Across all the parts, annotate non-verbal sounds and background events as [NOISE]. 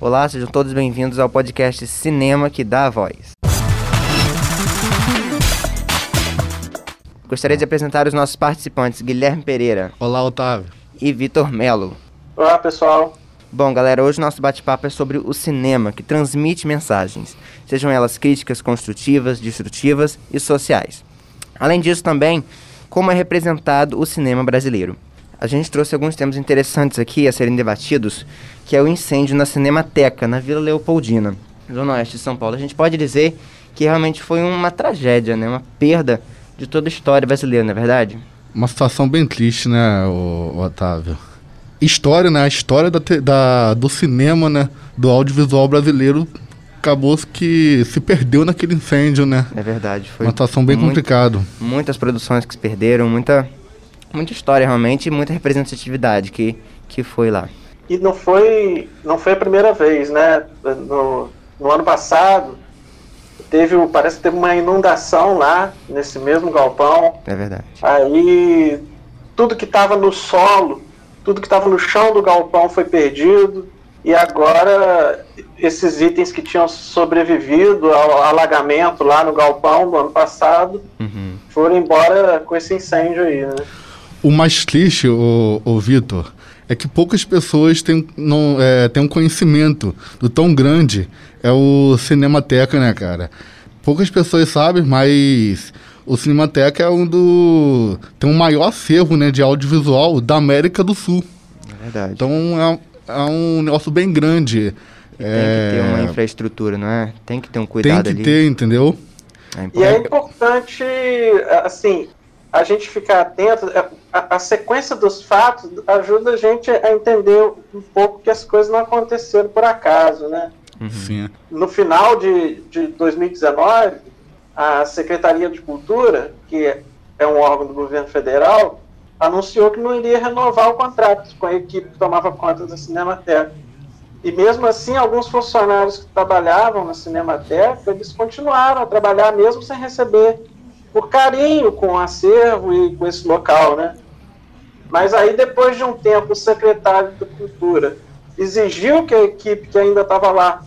Olá, sejam todos bem-vindos ao podcast Cinema que dá a voz. Gostaria de apresentar os nossos participantes, Guilherme Pereira. Olá, Otávio. E Vitor Melo. Olá, pessoal. Bom, galera, hoje nosso bate-papo é sobre o cinema que transmite mensagens, sejam elas críticas construtivas, destrutivas e sociais. Além disso, também, como é representado o cinema brasileiro. A gente trouxe alguns temas interessantes aqui a serem debatidos, que é o incêndio na Cinemateca, na Vila Leopoldina, Zona Oeste de São Paulo. A gente pode dizer que realmente foi uma tragédia, né? uma perda de toda a história brasileira, não é verdade? Uma situação bem triste, né, Otávio? História, né? A história da, da, do cinema, né? Do audiovisual brasileiro acabou que se perdeu naquele incêndio, né? É verdade. Foi uma situação bem complicada. Muitas produções que se perderam, muita, muita história realmente e muita representatividade que, que foi lá. E não foi, não foi a primeira vez, né? No, no ano passado, teve, parece que teve uma inundação lá, nesse mesmo galpão. É verdade. Aí, tudo que estava no solo, tudo que estava no chão do galpão foi perdido. E agora, esses itens que tinham sobrevivido ao alagamento lá no galpão do ano passado uhum. foram embora com esse incêndio aí, né? O mais triste, o, o Vitor, é que poucas pessoas têm, não, é, têm um conhecimento do tão grande é o Cinemateca, né, cara? Poucas pessoas sabem, mas o Cinemateca é um do. tem o um maior acervo né, de audiovisual da América do Sul. É verdade. Então é, é um negócio bem grande. Tem é... que ter uma infraestrutura, não é? Tem que ter um cuidado Tem que ali. ter, entendeu? É e é importante, assim, a gente ficar atento. É, a, a, sequência dos fatos ajuda a gente a entender um pouco que as coisas não aconteceram por acaso, né? Uhum. Sim. No final de, de 2019, a Secretaria de Cultura, que é um órgão do governo federal, anunciou que não iria renovar o contrato com a equipe que tomava conta da Cinemateca. E mesmo assim, alguns funcionários que trabalhavam na Cinemateca, eles continuaram a trabalhar mesmo sem receber, por carinho com o acervo e com esse local, né? Mas aí, depois de um tempo, o secretário da Cultura exigiu que a equipe que ainda estava lá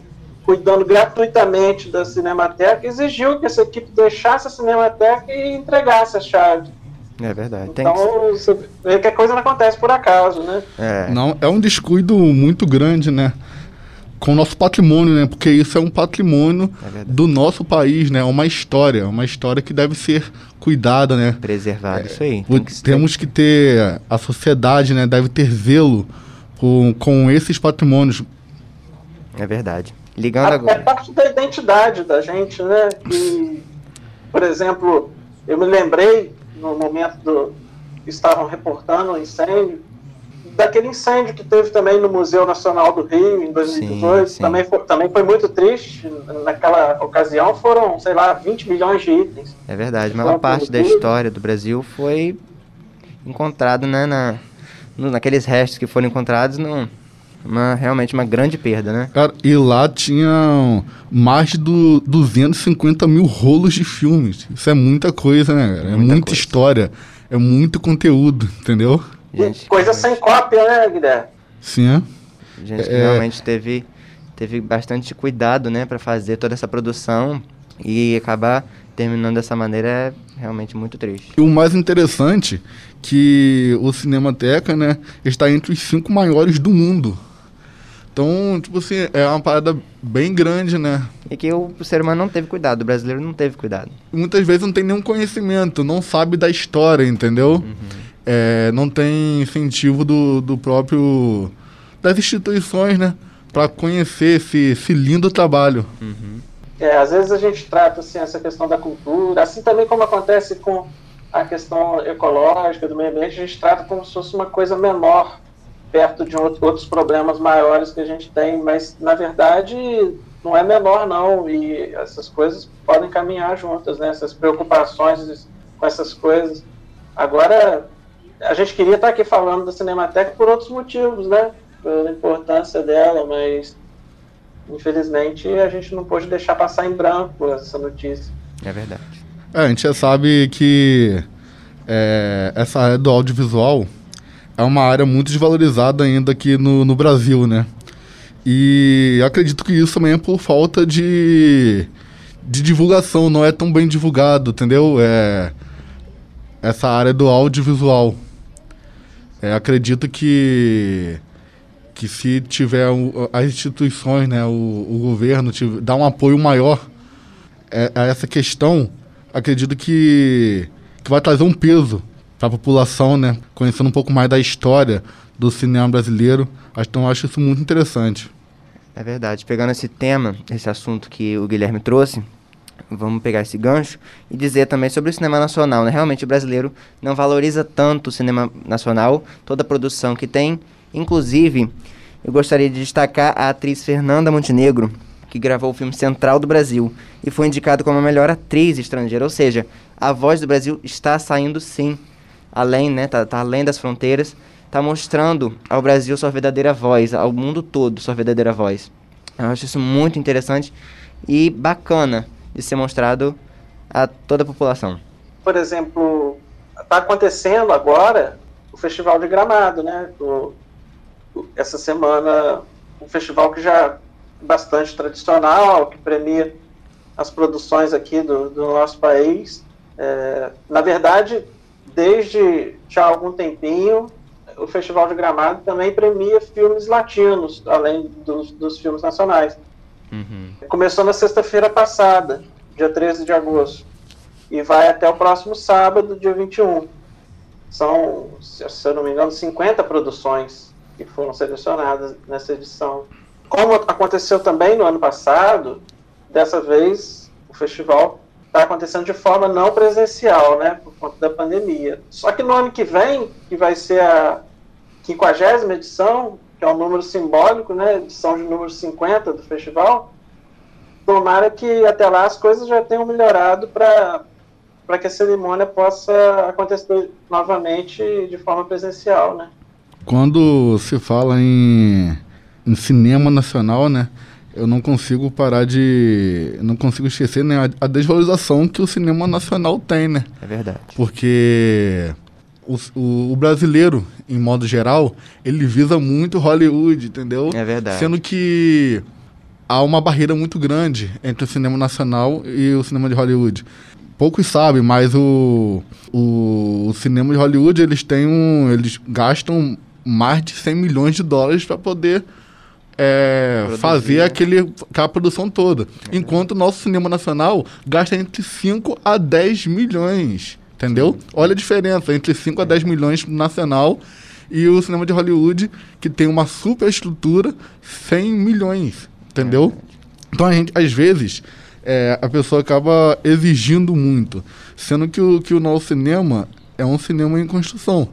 cuidando gratuitamente da Cinemateca, exigiu que essa equipe deixasse a Cinemateca e entregasse a chave. É verdade. Então, você vê que a coisa não acontece por acaso, né? É. Não, é um descuido muito grande, né? Com o nosso patrimônio, né? Porque isso é um patrimônio é do nosso país, né? É uma história, uma história que deve ser cuidada, né? Preservada, é, isso aí. Tem que temos que ter, a sociedade, né? Deve ter zelo com, com esses patrimônios. É verdade. Ligando a, agora. É parte da identidade da gente, né? Que, por exemplo, eu me lembrei no momento do que estavam reportando o incêndio, daquele incêndio que teve também no Museu Nacional do Rio em 2018, sim, sim. Também, foi, também foi muito triste. Naquela ocasião foram, sei lá, 20 milhões de itens. É verdade, a maior parte da história do Brasil foi encontrado né, na, naqueles restos que foram encontrados no, uma, realmente uma grande perda, né? Cara, e lá tinha mais de 250 mil rolos de filmes. Isso é muita coisa, né, cara? É muita, muita história, é muito conteúdo, entendeu? Gente, coisa sem cópia, né, Guilherme? Sim, é. Gente que é... realmente teve, teve bastante cuidado, né, para fazer toda essa produção e acabar terminando dessa maneira é realmente muito triste. E o mais interessante que o Cinemateca, né, está entre os cinco maiores do mundo. Então, tipo assim, é uma parada bem grande, né? E que o ser humano não teve cuidado, o brasileiro não teve cuidado. Muitas vezes não tem nenhum conhecimento, não sabe da história, entendeu? Uhum. É, não tem incentivo do, do próprio. das instituições, né? Para conhecer esse, esse lindo trabalho. Uhum. É, às vezes a gente trata assim, essa questão da cultura, assim também como acontece com a questão ecológica do meio ambiente, a gente trata como se fosse uma coisa menor perto de outros problemas maiores que a gente tem, mas na verdade não é menor não, e essas coisas podem caminhar juntas, né? Essas preocupações com essas coisas. Agora, a gente queria estar aqui falando da Cinemateca por outros motivos, né? Pela importância dela, mas infelizmente a gente não pôde deixar passar em branco essa notícia. É verdade. É, a gente já sabe que é, essa área do audiovisual é uma área muito desvalorizada ainda aqui no, no Brasil, né? E acredito que isso também é por falta de, de divulgação, não é tão bem divulgado, entendeu? É essa área do audiovisual. É, acredito que que se tiver o, as instituições, né, o, o governo tiver, dar um apoio maior a, a essa questão, acredito que, que vai trazer um peso para a população, né, conhecendo um pouco mais da história do cinema brasileiro. Então, eu acho isso muito interessante. É verdade. Pegando esse tema, esse assunto que o Guilherme trouxe, vamos pegar esse gancho e dizer também sobre o cinema nacional. Né? Realmente o brasileiro não valoriza tanto o cinema nacional, toda a produção que tem. Inclusive, eu gostaria de destacar a atriz Fernanda Montenegro, que gravou o filme Central do Brasil e foi indicada como a melhor atriz estrangeira. Ou seja, a voz do Brasil está saindo sim, além, né, tá, tá além das fronteiras, está mostrando ao Brasil sua verdadeira voz, ao mundo todo sua verdadeira voz. Eu acho isso muito interessante e bacana de ser mostrado a toda a população. Por exemplo, está acontecendo agora o Festival de Gramado, né? O, essa semana, um festival que já é bastante tradicional, que premia as produções aqui do, do nosso país. É, na verdade, desde já há algum tempinho, o Festival de Gramado também premia filmes latinos, além dos, dos filmes nacionais. Uhum. Começou na sexta-feira passada, dia 13 de agosto, e vai até o próximo sábado, dia 21. São, se eu não me engano, 50 produções que foram selecionadas nessa edição. Como aconteceu também no ano passado, dessa vez o festival está acontecendo de forma não presencial, né, por conta da pandemia. Só que no ano que vem, que vai ser a 50 edição, que é um número simbólico, né, edição de número 50 do festival, tomara que até lá as coisas já tenham melhorado para para que a cerimônia possa acontecer novamente de forma presencial, né? Quando se fala em, em cinema nacional, né, eu não consigo parar de. Não consigo esquecer né, a, a, desvalorização que o cinema nacional tem, né? É verdade. Porque o, o, o, brasileiro, em modo geral, ele visa muito Hollywood, entendeu? É verdade. Sendo que há uma barreira muito grande entre o cinema nacional e o cinema de Hollywood. Poucos sabem, mas o, o, o cinema de Hollywood, eles têm um. Eles gastam mais de 100 milhões de dólares para poder é, fazer aquele, aquela produção toda. É. Enquanto o nosso cinema nacional gasta entre 5 a 10 milhões. Entendeu? Olha a diferença entre 5 a 10 milhões nacional e o cinema de Hollywood, que tem uma super estrutura, 100 milhões. Entendeu? Então a gente, às vezes, é, a pessoa acaba exigindo muito. Sendo que o, que o nosso cinema é um cinema em construção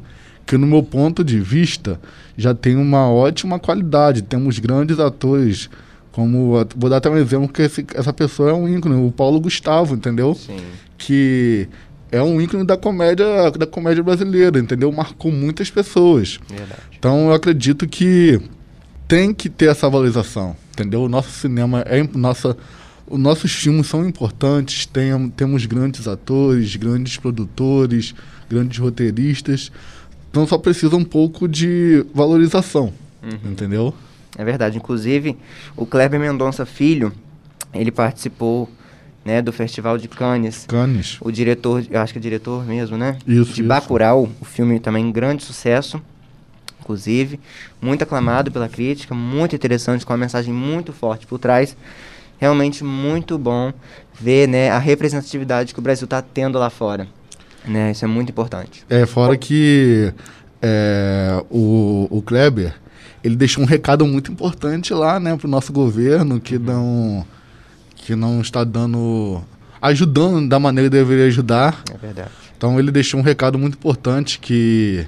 que no meu ponto de vista já tem uma ótima qualidade. Temos grandes atores, como vou dar até um exemplo que esse, essa pessoa é um ícone, o Paulo Gustavo, entendeu? Sim. Que é um ícone da comédia da comédia brasileira, entendeu? Marcou muitas pessoas. Verdade. Então eu acredito que tem que ter essa valorização, entendeu? O nosso cinema é nossa os nossos filmes são importantes, tem, temos grandes atores, grandes produtores, grandes roteiristas, então só precisa um pouco de valorização, uhum. entendeu? É verdade. Inclusive, o Kleber Mendonça Filho, ele participou né, do Festival de Cannes. Cannes. O diretor, eu acho que é diretor mesmo, né? Isso, De isso. Bacurau, o filme também grande sucesso, inclusive, muito aclamado pela crítica, muito interessante, com uma mensagem muito forte por trás. Realmente muito bom ver né, a representatividade que o Brasil está tendo lá fora. Né, isso é muito importante. É, fora que é, o, o Kleber, ele deixou um recado muito importante lá, né, pro nosso governo, que não, que não está dando, ajudando da maneira que deveria ajudar. É verdade. Então ele deixou um recado muito importante que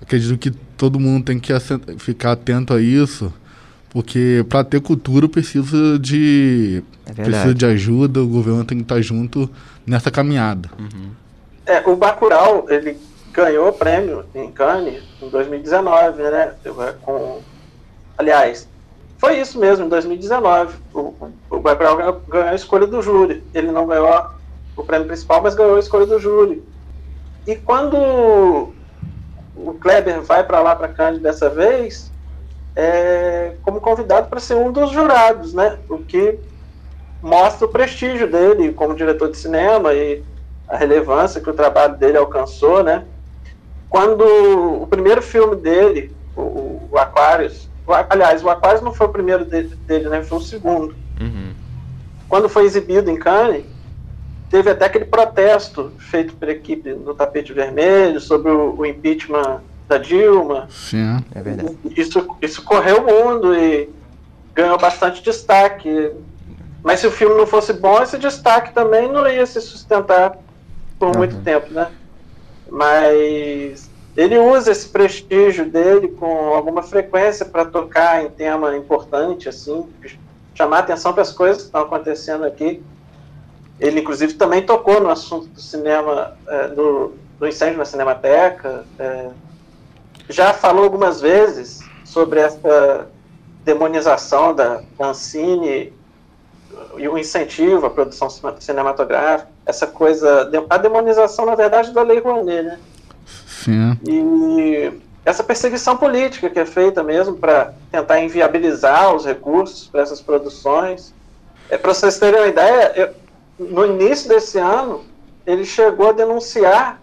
acredito que todo mundo tem que ficar atento a isso, porque para ter cultura precisa de é precisa de ajuda, o governo tem que estar junto nessa caminhada. Uhum. É, o Bacurau, ele ganhou o prêmio em Cannes em 2019, né? Com, aliás, foi isso mesmo, em 2019. O, o Bacurau ganhou, a escolha do júri. Ele não ganhou o prêmio principal, mas ganhou a escolha do júri. E quando o Kleber vai para lá, para Cannes dessa vez, é, como convidado para ser um dos jurados, né? O que mostra o prestígio dele como diretor de cinema e a relevância que o trabalho dele alcançou, né? Quando o primeiro filme dele, o, o Aquarius, aliás, o Aquarius não foi o primeiro dele, dele né? Foi o segundo. Uhum. Quando foi exibido em Cannes, teve até aquele protesto feito pela equipe no tapete vermelho sobre o, o impeachment da Dilma. Sim, é verdade. Isso, isso correu o mundo e ganhou bastante destaque. Mas se o filme não fosse bom, esse destaque também não ia se sustentar por uhum. muito tempo, né? Mas ele usa esse prestígio dele com alguma frequência para tocar em tema importante, assim, chamar atenção para as coisas que estão acontecendo aqui. Ele, inclusive, também tocou no assunto do cinema, é, do, do incêndio na Cinemateca. É, já falou algumas vezes sobre essa demonização da, Ancine e o incentivo à produção cinematográfica, essa coisa, a demonização, na verdade, da Lei Rouanet, né? Sim. E essa perseguição política que é feita mesmo para tentar inviabilizar os recursos para essas produções. É, para vocês terem uma ideia, eu, no início desse ano, ele chegou a denunciar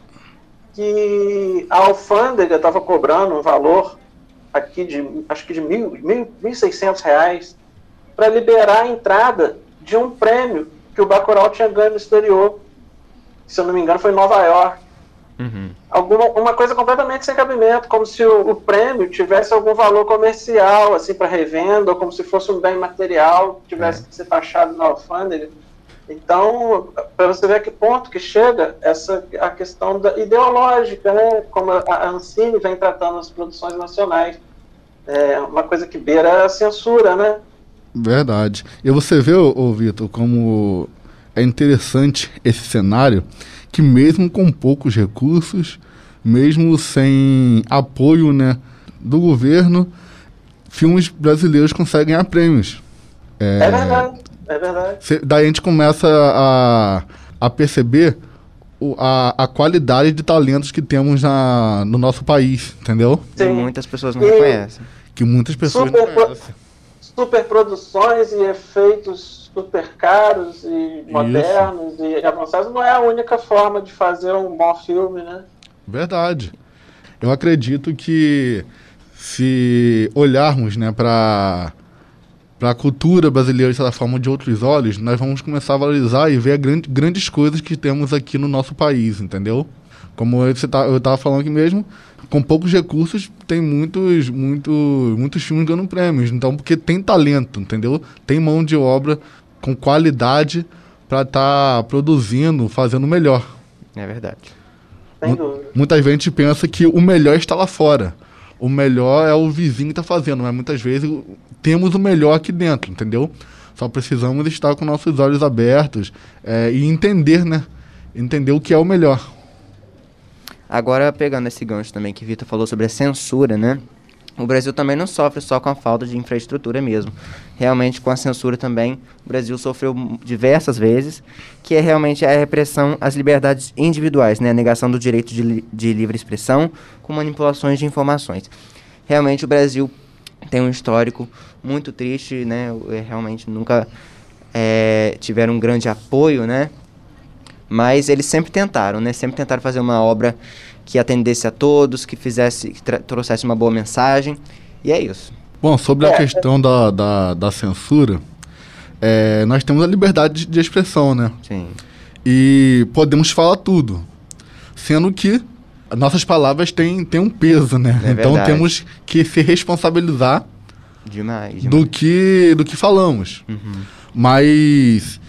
que a alfândega estava cobrando um valor aqui de, acho que de mil, mil, mil seiscentos reais para liberar a entrada de um prêmio que o Bacurau tinha ganho no exterior. Se eu não me engano, foi em Nova York. Uhum. Alguma, uma coisa completamente sem cabimento, como se o, o prêmio tivesse algum valor comercial, assim, para revenda, ou como se fosse um bem material que tivesse é. que ser taxado na alfândega. Então, para você ver a que ponto que chega essa a questão da ideológica, né? Como a Ancine vem tratando as produções nacionais. É uma coisa que beira a censura, né? Verdade. E você vê, ô, Vitor, como é interessante esse cenário que mesmo com poucos recursos, mesmo sem apoio né, do governo, filmes brasileiros conseguem ganhar prêmios. É, é verdade, é verdade. Cê, daí a gente começa a, a perceber o, a, a qualidade de talentos que temos na, no nosso país, entendeu? Sim. Que muitas pessoas não e reconhecem. Que muitas pessoas super, não conhecem. Superproduções e efeitos super caros e modernos Isso. e avançados não é a única forma de fazer um bom filme, né? Verdade. Eu acredito que se olharmos né, para a cultura brasileira dessa forma de outros olhos, nós vamos começar a valorizar e ver grande, grandes coisas que temos aqui no nosso país, entendeu? Como eu tá, estava falando aqui mesmo, com poucos recursos tem muitos, muitos, muitos filmes ganhando prêmios. Então, porque tem talento, entendeu? Tem mão de obra com qualidade para estar tá produzindo, fazendo melhor. É verdade. Muitas vezes a gente pensa que o melhor está lá fora. O melhor é o vizinho que está fazendo, mas muitas vezes temos o melhor aqui dentro, entendeu? Só precisamos estar com nossos olhos abertos é, e entender, né? Entender o que é o melhor. Agora, pegando esse gancho também que Vitor falou sobre a censura, né? O Brasil também não sofre só com a falta de infraestrutura mesmo. Realmente, com a censura também, o Brasil sofreu diversas vezes, que é realmente a repressão às liberdades individuais, né? a negação do direito de, li de livre expressão com manipulações de informações. Realmente, o Brasil tem um histórico muito triste, né? É, realmente nunca é, tiveram um grande apoio, né? Mas eles sempre tentaram, né? Sempre tentaram fazer uma obra que atendesse a todos, que fizesse, que trouxesse uma boa mensagem. E é isso. Bom, sobre a é. questão da, da, da censura, é, nós temos a liberdade de expressão, né? Sim. E podemos falar tudo. Sendo que nossas palavras têm, têm um peso, né? É então temos que se responsabilizar demais, demais. Do, que, do que falamos. Uhum. Mas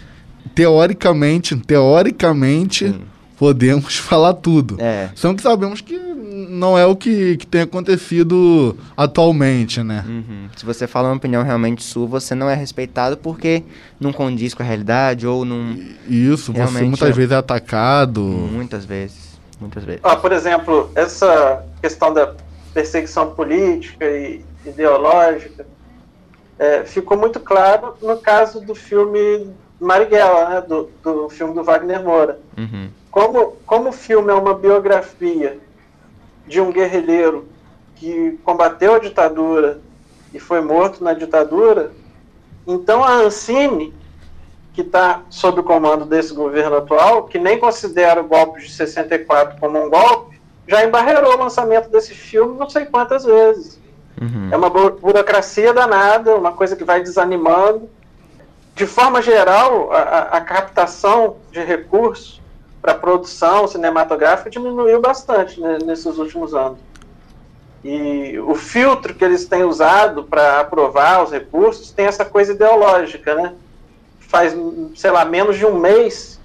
teoricamente, teoricamente, Sim podemos [LAUGHS] falar tudo. É. Só que sabemos que não é o que, que tem acontecido atualmente, né? Uhum. Se você fala uma opinião realmente sua, você não é respeitado porque não condiz com a realidade ou não. Isso, você muitas é... vezes é atacado. Muitas vezes. Muitas vezes. Ah, por exemplo, essa questão da perseguição política e ideológica é, ficou muito claro no caso do filme Marighella, né, do, do filme do Wagner Moura. Uhum como, como o filme é uma biografia de um guerrilheiro que combateu a ditadura e foi morto na ditadura. Então a Ancine, que está sob o comando desse governo atual, que nem considera o golpe de 64 como um golpe, já embarreirou o lançamento desse filme não sei quantas vezes. Uhum. É uma burocracia danada, uma coisa que vai desanimando. De forma geral, a, a captação de recursos para produção cinematográfica diminuiu bastante né, nesses últimos anos. E o filtro que eles têm usado para aprovar os recursos tem essa coisa ideológica, né? Faz, sei lá, menos de um mês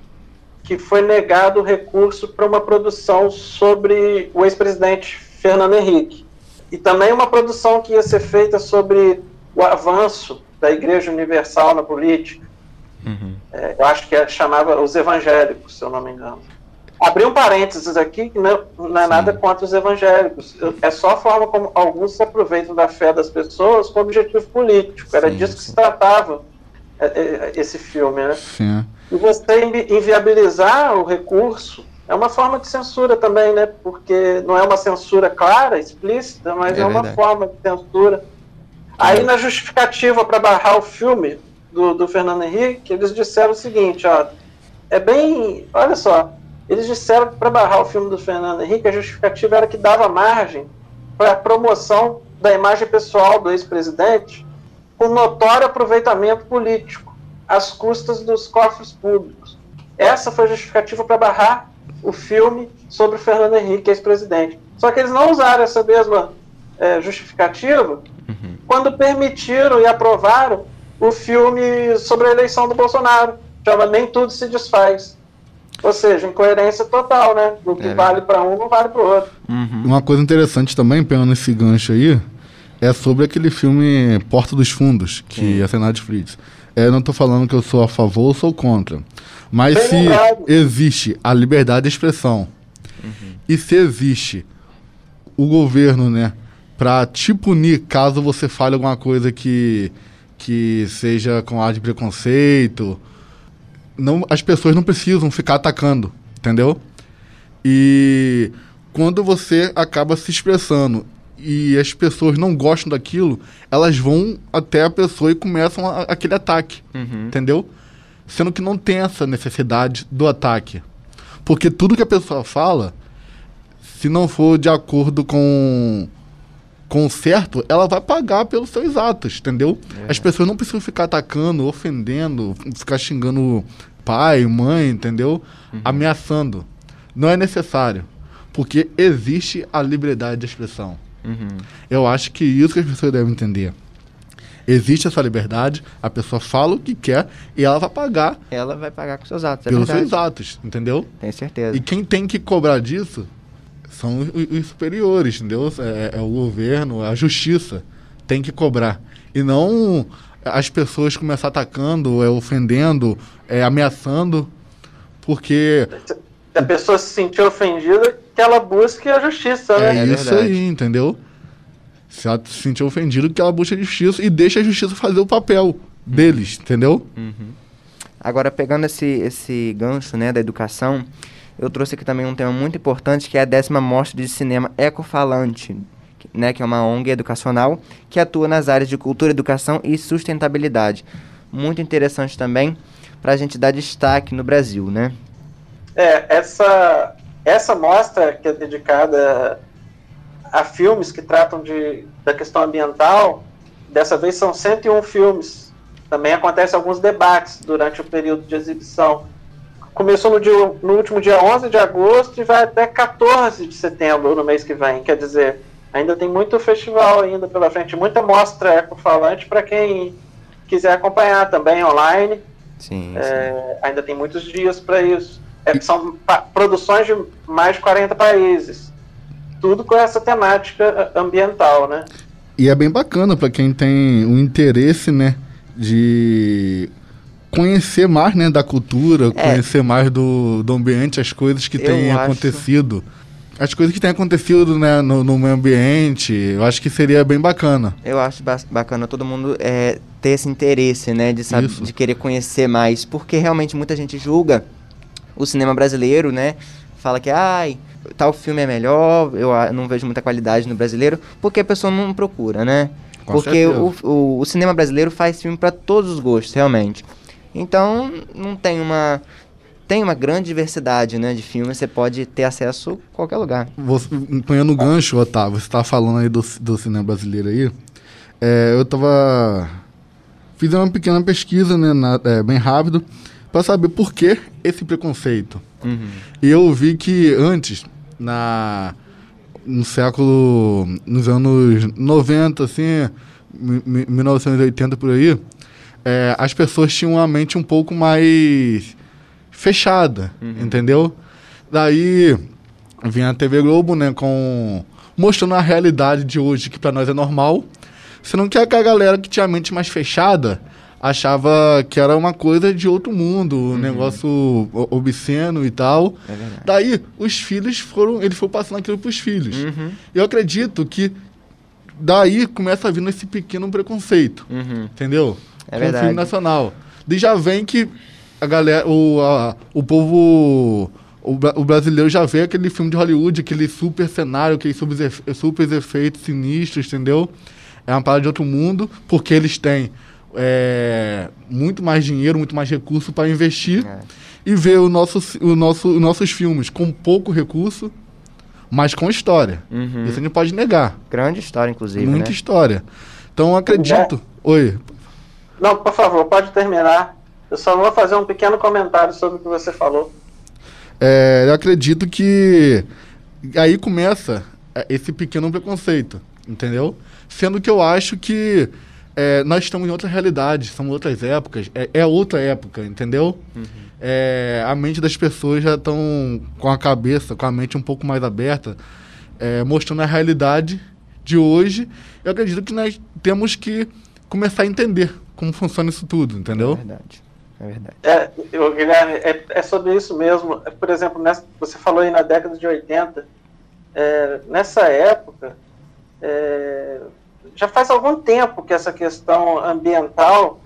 que foi negado o recurso para uma produção sobre o ex-presidente Fernando Henrique. E também uma produção que ia ser feita sobre o avanço da Igreja Universal na política. Uhum. É, eu acho que é, chamava os evangélicos, se eu não me engano. Abri um parênteses aqui, que não, não é Sim. nada contra os evangélicos. É só a forma como alguns se aproveitam da fé das pessoas com objetivo político. Era disso que se tratava é, é, esse filme, né? Sim. E você inviabilizar o recurso é uma forma de censura também, né? Porque não é uma censura clara, explícita, mas é, é uma forma de censura. Aí na justificativa para barrar o filme do, do Fernando Henrique, eles disseram o seguinte, ó, é bem, olha só, eles disseram que para barrar o filme do Fernando Henrique, a justificativa era que dava margem para a promoção da imagem pessoal do ex-presidente com notório aproveitamento político, às custas dos cofres públicos. Essa foi a justificativa para barrar o filme sobre o Fernando Henrique, ex-presidente. Só que eles não usaram essa mesma é, justificativa uhum. quando permitiram e aprovaram o filme sobre a eleição do Bolsonaro. Chama Nem Tudo Se Desfaz. Ou seja, incoerência total, né? O que é. vale para um não vale para o outro. Uhum. Uma coisa interessante também, pegando esse gancho aí, é sobre aquele filme Porta dos Fundos, que Sim. é na Netflix. É, não estou falando que eu sou a favor ou sou contra. Mas Bem se existe a liberdade de expressão uhum. e se existe o governo, né, para te punir caso você fale alguma coisa que, que seja com ar de preconceito não, as pessoas não precisam ficar atacando, entendeu? E quando você acaba se expressando e as pessoas não gostam daquilo, elas vão até a pessoa e começam a, aquele ataque, uhum. entendeu? Sendo que não tem essa necessidade do ataque. Porque tudo que a pessoa fala, se não for de acordo com com o certo, ela vai pagar pelos seus atos, entendeu? É. As pessoas não precisam ficar atacando, ofendendo, ficar xingando pai, mãe, entendeu? Uhum. Ameaçando. Não é necessário. Porque existe a liberdade de expressão. Uhum. Eu acho que isso que as pessoas devem entender. Existe essa liberdade, a pessoa fala o que quer e ela vai pagar. Ela vai pagar com seus atos, é Pelos verdade. seus atos, entendeu? Tenho certeza. E quem tem que cobrar disso são os, os superiores, entendeu? É, é, o governo, a justiça tem que cobrar. E não as pessoas começar atacando, é, ofendendo, é, ameaçando, porque. Se a pessoa se sentir ofendida, que ela busque a justiça, né? É, é isso aí, entendeu? Se ela se sentir ofendida, que ela busque a justiça e deixa a justiça fazer o papel deles, entendeu? Uhum. Agora, pegando esse, esse gancho né, da educação, eu trouxe aqui também um tema muito importante, que é a décima mostra de cinema ecofalante, né, que é uma ONG educacional que atua nas áreas de cultura, educação e sustentabilidade. Muito interessante também para a gente dar destaque no Brasil, né? É, essa, essa mostra que é dedicada a filmes que tratam de, da questão ambiental, dessa vez são 101 filmes. Também acontecem alguns debates durante o período de exibição começou no, dia, no último dia 11 de agosto e vai até 14 de setembro, no mês que vem. Quer dizer, ainda tem muito festival ainda pela frente, muita mostra ecofalante para quem quiser acompanhar também online. Sim, é, sim. Ainda tem muitos dias para isso. É, são produções de mais de 40 países. Tudo com essa temática ambiental, né? E é bem bacana para quem tem o interesse, né, de conhecer mais né, da cultura, é. conhecer mais do, do ambiente, as coisas que têm acontecido. As coisas que têm acontecido né, no, no, meio ambiente, eu acho que seria bem bacana. Eu acho bacana todo mundo é, ter esse interesse, né, de, saber, de querer conhecer mais, porque realmente muita gente julga o cinema brasileiro, né, fala que, ai, tal filme é melhor, eu não vejo muita qualidade no brasileiro, porque a pessoa não procura, né? Com Porque o, o, o cinema brasileiro faz filme para todos os gostos, realmente. Então, não tem uma tem uma grande diversidade, né, de filmes, você pode ter acesso a qualquer lugar. Você, ponhando o gancho, Otávio, você tá falando aí do, do cinema brasileiro aí. É, eu tava. Fiz uma pequena pesquisa, né, na- é, bem rápido, para saber por que esse preconceito. E eu vi que antes, na, no século. nos anos 90, assim, mi- mi- 1980 por aí, é, as pessoas tinham uma mente um pouco mais fechada, entendeu? Daí vinha a TV Globo, né, com mostrando a realidade de hoje que pra nós é normal, sendo que a galera que tinha a mente mais fechada achava que era uma coisa de outro mundo, um negócio o- obsceno e tal. É. Daí os filhos foram, eles foram passando aquilo pros filhos. Uhum. Eu acredito que daí começa a vir esse pequeno preconceito. Uhum. Entendeu? É Com verdade. filme nacional. Daí já vem que a galera, o, a- o povo, o, o brasileiro já vê aquele filme de Hollywood, aquele super cenário, aqueles super, super efeitos sinistros, entendeu? É uma parada de outro mundo, porque eles têm é, muito mais dinheiro, muito mais recurso para investir É. e ver o nosso, o nosso, os nossos filmes com pouco recurso, mas com história. Uhum. Isso a gente pode negar. Grande história, inclusive, Muita né? história. Então eu acredito. Oi. Não, por favor, pode terminar. Eu só vou fazer um pequeno comentário sobre o que você falou. É, eu acredito que aí começa é, esse pequeno preconceito, entendeu? Sendo que eu acho que é, nós estamos em outra realidade, são outras épocas, é, é outra época, entendeu? É, a mente das pessoas já estão com a cabeça, com a mente um pouco mais aberta, é, mostrando a realidade de hoje. Eu acredito que nós temos que começar a entender como funciona isso tudo, É entendeu? verdade. É verdade. É, eu, Guilherme, é, é sobre isso mesmo. É, Por exemplo, nessa, você falou aí na década de 80. é, nessa época, é, já faz algum tempo que essa questão ambiental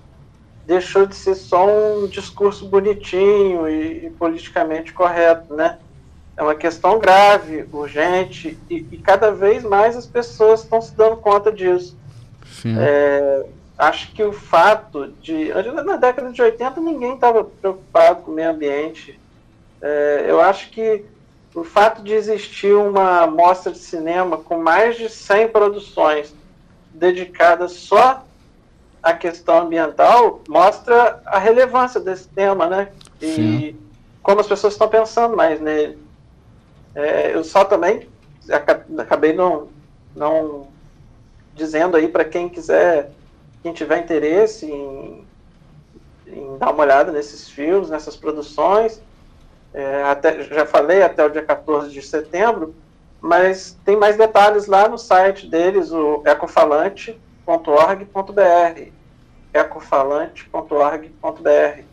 deixou de ser só um discurso bonitinho e, e politicamente correto, né? É uma questão grave, urgente, e, e cada vez mais as pessoas estão se dando conta disso. É, acho que o fato de. Na década de 80 ninguém estava preocupado com o meio ambiente. É, eu acho que o fato de existir uma mostra de cinema com mais de 100 produções dedicadas só à questão ambiental mostra a relevância desse tema, né? E Sim. como as pessoas estão pensando mais nele. É, eu só também aca- acabei não, não dizendo aí para quem quiser, quem tiver interesse em, em dar uma olhada nesses filmes, nessas produções. É, até, já falei até o dia 14 de setembro, mas tem mais detalhes lá no site deles, o ecofalante.org.br. ecofalante.org.br.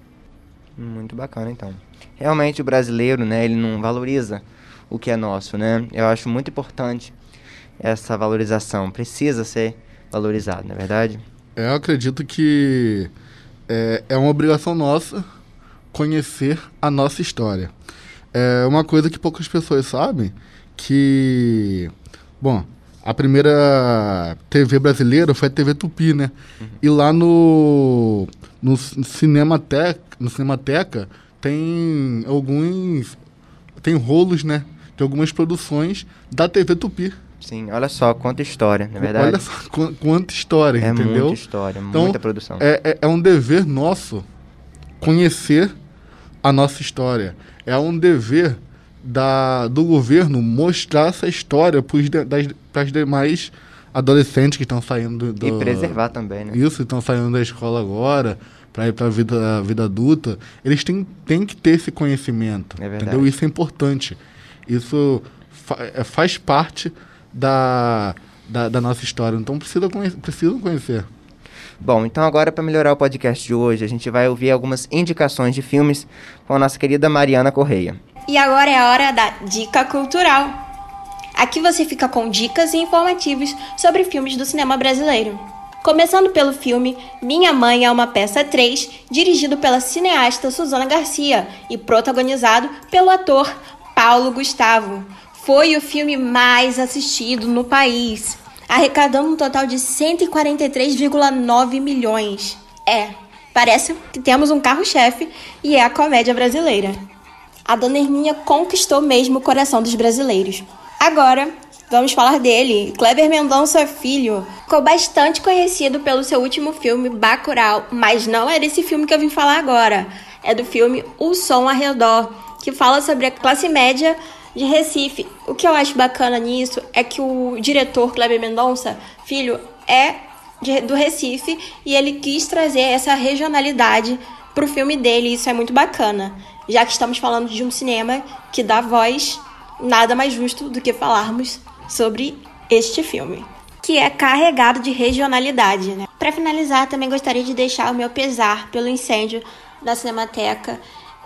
Muito bacana, então. Realmente o brasileiro, né, ele não valoriza o que é nosso, né? Eu acho muito importante essa valorização. Precisa ser valorizado, não é verdade? Eu acredito que é, é uma obrigação nossa conhecer a nossa história. É uma coisa que poucas pessoas sabem que, bom, a primeira TV brasileira foi a TV Tupi, né? E lá no no Cinemateca, no Cinemateca tem alguns tem rolos, né? De algumas produções da TV Tupi. Sim, olha só quanta história, não é verdade? Olha só qu- quanta história, é entendeu? muita história, Então, muita produção. É, é, é um dever nosso conhecer a nossa história. É um dever da, do governo mostrar essa história para as demais adolescentes que estão saindo do, E preservar também, né? isso, estão saindo da escola agora, para ir para a vida, vida adulta, eles têm, têm que ter esse conhecimento. É verdade. entendeu? Isso é importante. Isso fa é, faz parte da, da, da nossa história. Então precisa conhe precisam conhecer. Bom, então agora para melhorar o podcast de hoje, a gente vai ouvir algumas indicações de filmes com a nossa querida Mariana Correia. E agora é a hora da Dica Cultural. Aqui você fica com dicas e informativos sobre filmes do cinema brasileiro. Começando pelo filme Minha Mãe é uma Peça 3, dirigido pela cineasta Suzana Garcia e protagonizado pelo ator Paulo Gustavo. Foi o filme mais assistido no país. arrecadando um total de 143,9 milhões. É, parece que temos um carro-chefe e é a comédia brasileira. A Dona Herminha conquistou mesmo o coração dos brasileiros. Agora, vamos falar dele. Kleber Mendonça Filho ficou bastante conhecido pelo seu último filme, Bacurau, mas não é desse filme que eu vim falar agora. É do filme O Som ao Redor, que fala sobre a classe média de Recife. O que eu acho bacana nisso é que o diretor Kleber Mendonça Filho é de, do Recife e ele quis trazer essa regionalidade pro filme dele, e isso é muito bacana. Já que estamos falando de um cinema que dá voz, nada mais justo do que falarmos sobre este filme, que é carregado de regionalidade, né? Para finalizar, também gostaria de deixar o meu pesar pelo incêndio da Cinemateca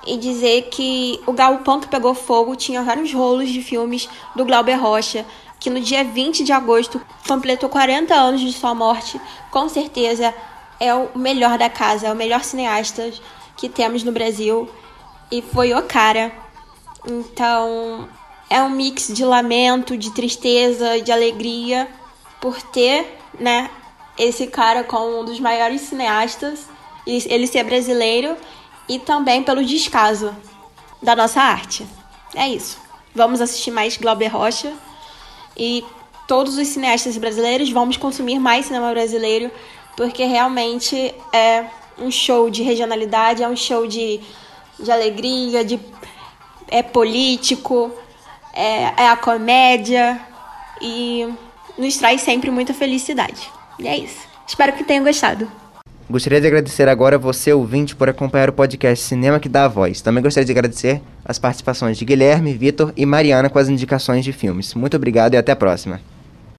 e dizer que o galpão que pegou fogo tinha vários rolos de filmes do Glauber Rocha, que no dia 20 de agosto completou 40 anos de sua morte. Com certeza é o melhor da casa, é o melhor cineasta que temos no Brasil e foi o cara. Então, é um mix de lamento, de tristeza, de alegria por ter, né, esse cara como um dos maiores cineastas, ele ser brasileiro e também pelo descaso da nossa arte. É isso. Vamos assistir mais Glauber Rocha e todos os cineastas brasileiros vamos consumir mais cinema brasileiro porque realmente é um show de regionalidade, é um show de, de alegria, de é político, é, é a comédia e nos traz sempre muita felicidade. E é isso. Espero que tenham gostado. Gostaria de agradecer agora você, ouvinte, por acompanhar o podcast Cinema que dá a voz. Também gostaria de agradecer as participações de Guilherme, Vitor e Mariana com as indicações de filmes. Muito obrigado e até a próxima.